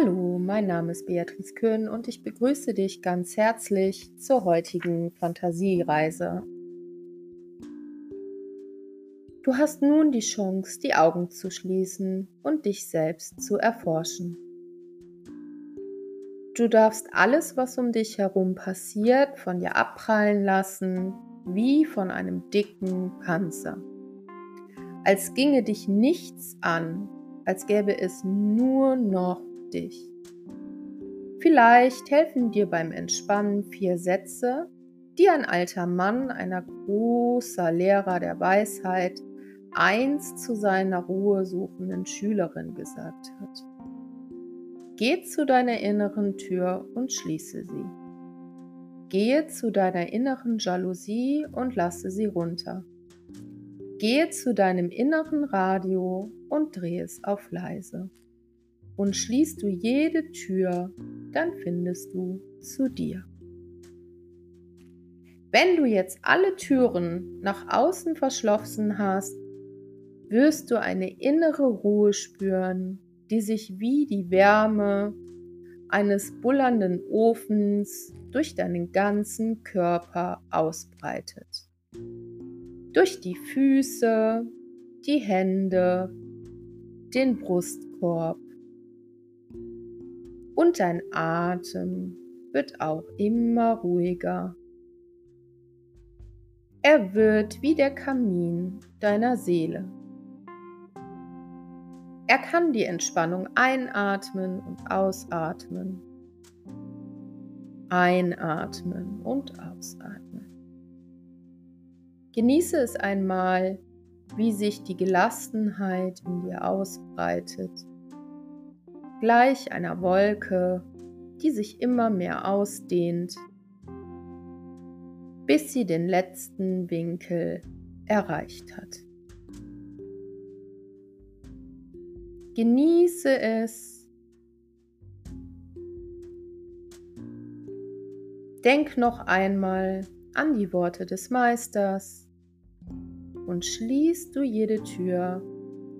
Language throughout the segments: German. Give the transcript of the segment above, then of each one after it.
Hallo, mein Name ist Beatrice Köhn und ich begrüße dich ganz herzlich zur heutigen Fantasiereise. Du hast nun die Chance, die Augen zu schließen und dich selbst zu erforschen. Du darfst alles, was um dich herum passiert, von dir abprallen lassen, wie von einem dicken Panzer. Als ginge dich nichts an, als gäbe es nur noch dich. Vielleicht helfen dir beim Entspannen vier Sätze, die ein alter Mann, einer großer Lehrer der Weisheit, einst zu seiner Ruhe suchenden Schülerin gesagt hat. Geh zu deiner inneren Tür und schließe sie. Gehe zu deiner inneren Jalousie und lasse sie runter. Gehe zu deinem inneren Radio und dreh es auf leise und schließt du jede Tür, dann findest du zu dir. Wenn du jetzt alle Türen nach außen verschlossen hast, wirst du eine innere Ruhe spüren, die sich wie die Wärme eines bullernden Ofens durch deinen ganzen Körper ausbreitet. Durch die Füße, die Hände, den Brustkorb und dein Atem wird auch immer ruhiger. Er wird wie der Kamin deiner Seele. Er kann die Entspannung einatmen und ausatmen. Einatmen und ausatmen. Genieße es einmal, wie sich die Gelassenheit in dir ausbreitet gleich einer Wolke, die sich immer mehr ausdehnt, bis sie den letzten Winkel erreicht hat. Genieße es. Denk noch einmal an die Worte des Meisters und schließt du jede Tür,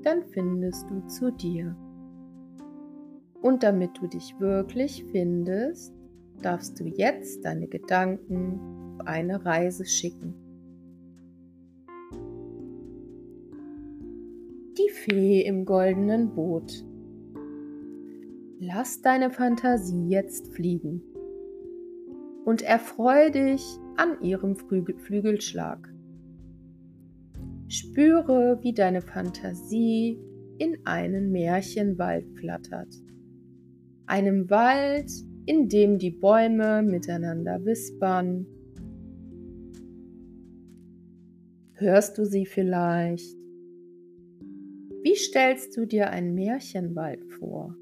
dann findest du zu dir. Und damit du dich wirklich findest, darfst du jetzt deine Gedanken auf eine Reise schicken. Die Fee im goldenen Boot. Lass deine Fantasie jetzt fliegen und erfreue dich an ihrem Flügelschlag. Spüre, wie deine Fantasie in einen Märchenwald flattert einem Wald, in dem die Bäume miteinander wispern. Hörst du sie vielleicht? Wie stellst du dir einen Märchenwald vor?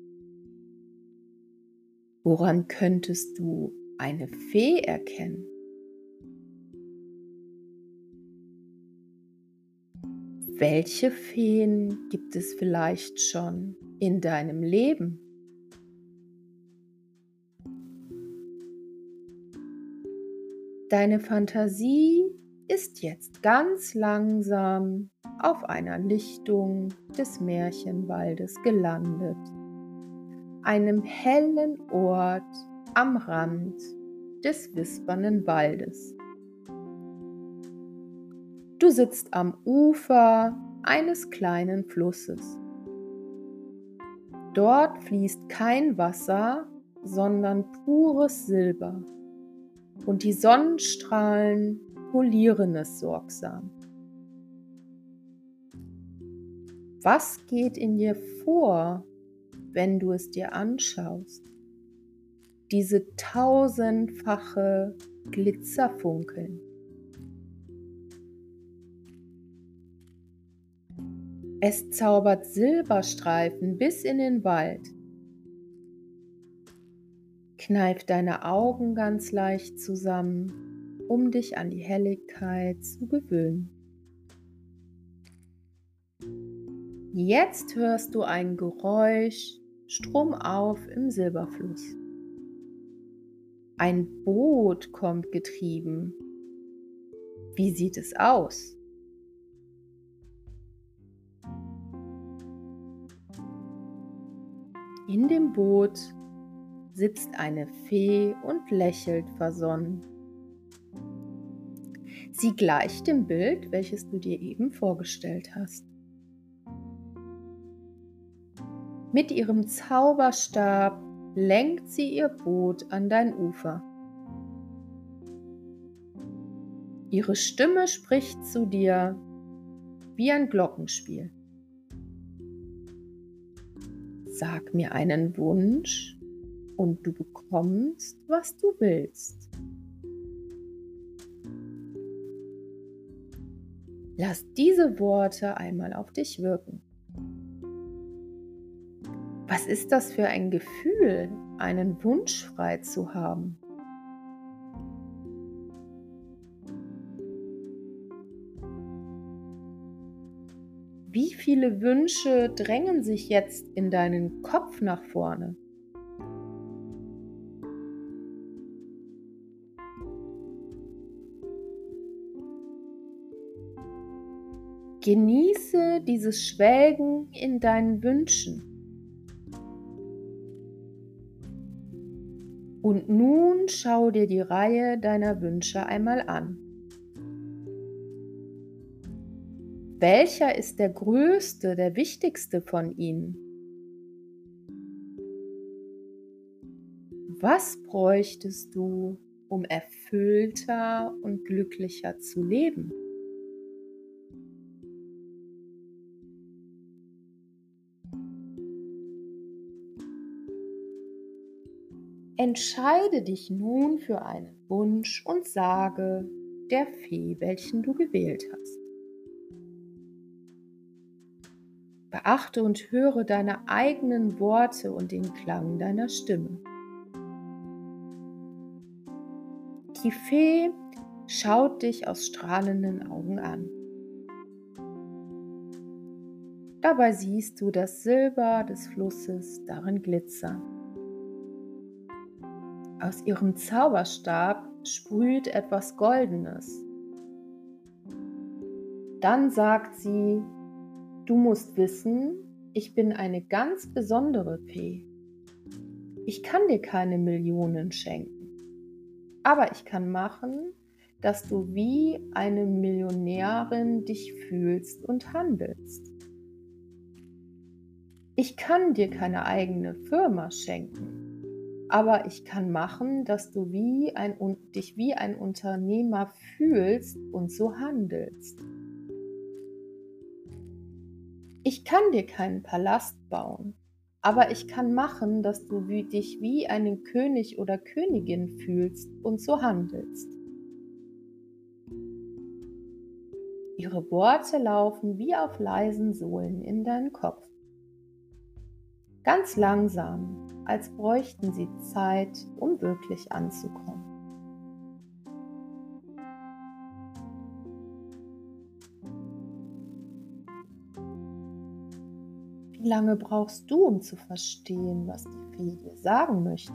Woran könntest du eine Fee erkennen? Welche Feen gibt es vielleicht schon in deinem Leben? Deine Fantasie ist jetzt ganz langsam auf einer Lichtung des Märchenwaldes gelandet, einem hellen Ort am Rand des wispernden Waldes. Du sitzt am Ufer eines kleinen Flusses. Dort fließt kein Wasser, sondern pures Silber und die Sonnenstrahlen polieren es sorgsam. Was geht in dir vor, wenn du es dir anschaust? Diese tausendfache Glitzerfunkeln. Es zaubert Silberstreifen bis in den Wald Kneif deine Augen ganz leicht zusammen, um dich an die Helligkeit zu gewöhnen. Jetzt hörst du ein Geräusch stromauf im Silberfluss. Ein Boot kommt getrieben. Wie sieht es aus? In dem Boot sitzt eine Fee und lächelt versonnen. Sie gleicht dem Bild, welches du dir eben vorgestellt hast. Mit ihrem Zauberstab lenkt sie ihr Boot an dein Ufer. Ihre Stimme spricht zu dir wie ein Glockenspiel. Sag mir einen Wunsch und du bekommst, was du willst. Lass diese Worte einmal auf dich wirken. Was ist das für ein Gefühl, einen Wunsch frei zu haben? Wie viele Wünsche drängen sich jetzt in deinen Kopf nach vorne? Genieße dieses Schwelgen in deinen Wünschen. Und nun schau dir die Reihe deiner Wünsche einmal an. Welcher ist der größte, der wichtigste von ihnen? Was bräuchtest du, um erfüllter und glücklicher zu leben? Entscheide dich nun für einen Wunsch und sage der Fee, welchen du gewählt hast. Beachte und höre deine eigenen Worte und den Klang deiner Stimme. Die Fee schaut dich aus strahlenden Augen an. Dabei siehst du das Silber des Flusses darin glitzern. Aus ihrem Zauberstab sprüht etwas Goldenes. Dann sagt sie, du musst wissen, ich bin eine ganz besondere Fee. Ich kann dir keine Millionen schenken, aber ich kann machen, dass du wie eine Millionärin dich fühlst und handelst. Ich kann dir keine eigene Firma schenken, aber ich kann machen, dass du wie ein, dich wie ein Unternehmer fühlst und so handelst. Ich kann dir keinen Palast bauen, aber ich kann machen, dass du wie, dich wie einen König oder Königin fühlst und so handelst. Ihre Worte laufen wie auf leisen Sohlen in deinen Kopf. Ganz langsam, als bräuchten sie Zeit, um wirklich anzukommen. Wie lange brauchst du, um zu verstehen, was die Fee dir sagen möchte?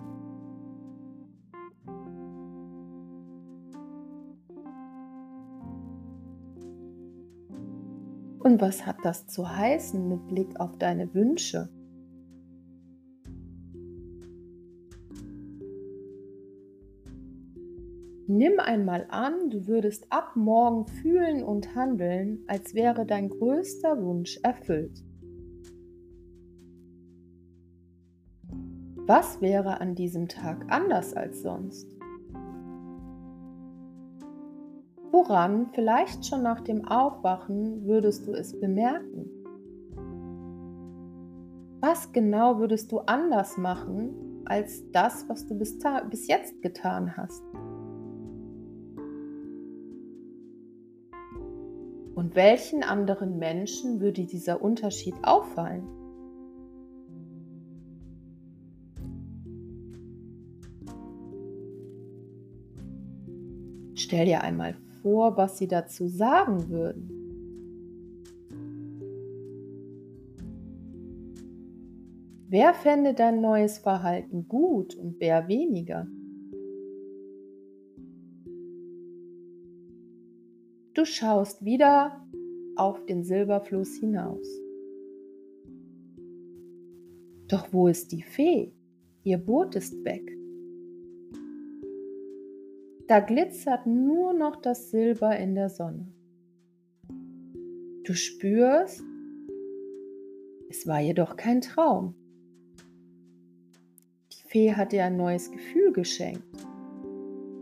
Und was hat das zu heißen mit Blick auf deine Wünsche? Nimm einmal an, du würdest ab morgen fühlen und handeln, als wäre dein größter Wunsch erfüllt. Was wäre an diesem Tag anders als sonst? Woran, vielleicht schon nach dem Aufwachen, würdest du es bemerken? Was genau würdest du anders machen als das, was du bis, bis jetzt getan hast? Und welchen anderen Menschen würde dieser Unterschied auffallen? Stell dir einmal vor, was sie dazu sagen würden. Wer fände dein neues Verhalten gut und wer weniger? Du schaust wieder auf den Silberfluss hinaus. Doch wo ist die Fee? Ihr Boot ist weg. Da glitzert nur noch das Silber in der Sonne. Du spürst, es war jedoch kein Traum. Die Fee hat dir ein neues Gefühl geschenkt.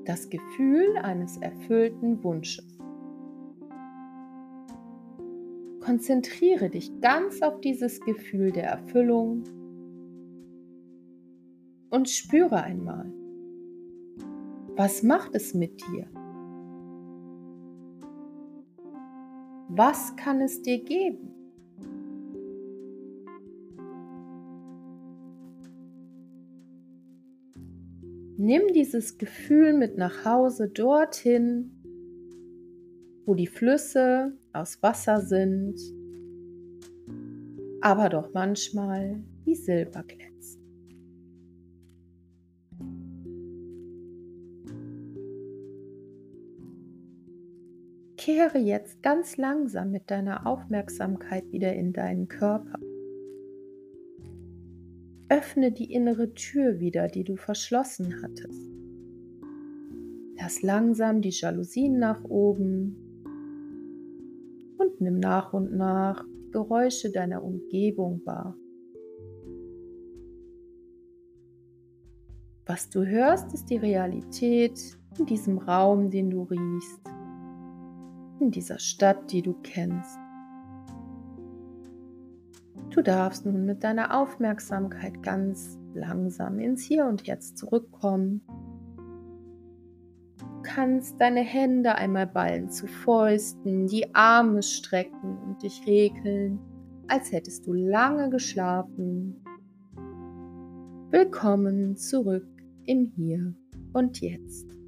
Das Gefühl eines erfüllten Wunsches. Konzentriere dich ganz auf dieses Gefühl der Erfüllung und spüre einmal, was macht es mit dir? Was kann es dir geben? Nimm dieses Gefühl mit nach Hause dorthin, wo die Flüsse aus Wasser sind, aber doch manchmal wie Silber glänzen. Kehre jetzt ganz langsam mit deiner Aufmerksamkeit wieder in deinen Körper. Öffne die innere Tür wieder, die du verschlossen hattest. Lass langsam die Jalousien nach oben nimm nach und nach Geräusche deiner Umgebung wahr. Was du hörst, ist die Realität in diesem Raum, den du riechst in dieser Stadt, die du kennst. Du darfst nun mit deiner Aufmerksamkeit ganz langsam ins Hier und Jetzt zurückkommen. Kannst deine Hände einmal ballen zu Fäusten, die Arme strecken und dich regeln, als hättest du lange geschlafen. Willkommen zurück im Hier und Jetzt.